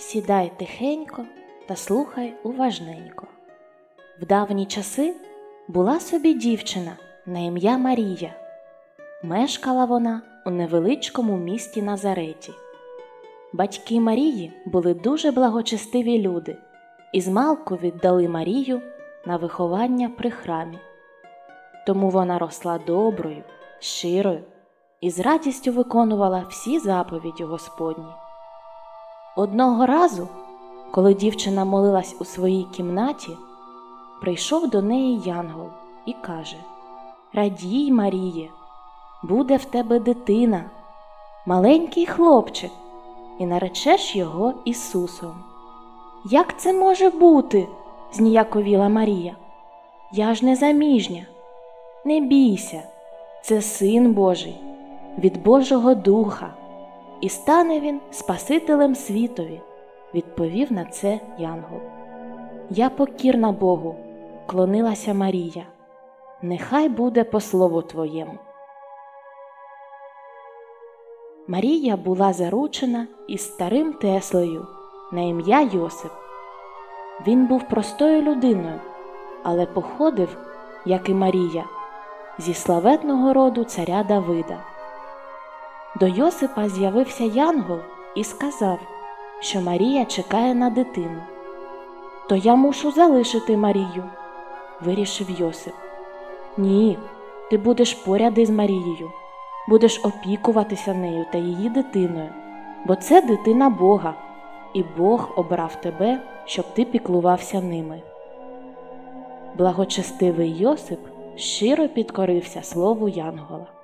Сідай тихенько та слухай уважненько. В давні часи була собі дівчина на ім'я Марія. Мешкала вона у невеличкому місті Назареті. Батьки Марії були дуже благочестиві люди і змалку віддали Марію на виховання при храмі. Тому вона росла доброю, щирою і з радістю виконувала всі заповіді Господні. Одного разу, коли дівчина молилась у своїй кімнаті, прийшов до неї Янгол і каже Радій, Маріє, буде в тебе дитина, маленький хлопчик, і наречеш його Ісусом. Як це може бути? зніяковіла Марія. Я ж не заміжня. Не бійся, це син Божий, від Божого Духа, і стане він Спасителем світові, відповів на це Янгол. Я покірна Богу, клонилася Марія. Нехай буде по слову твоєму. Марія була заручена із старим Теслею на ім'я Йосип. Він був простою людиною, але походив, як і Марія, зі славетного роду царя Давида. До Йосипа з'явився Янгол і сказав, що Марія чекає на дитину. То я мушу залишити Марію, вирішив Йосип. Ні, ти будеш поряд із Марією, будеш опікуватися нею та її дитиною, бо це дитина Бога, і Бог обрав тебе, щоб ти піклувався ними. Благочестивий Йосип щиро підкорився слову Янгола.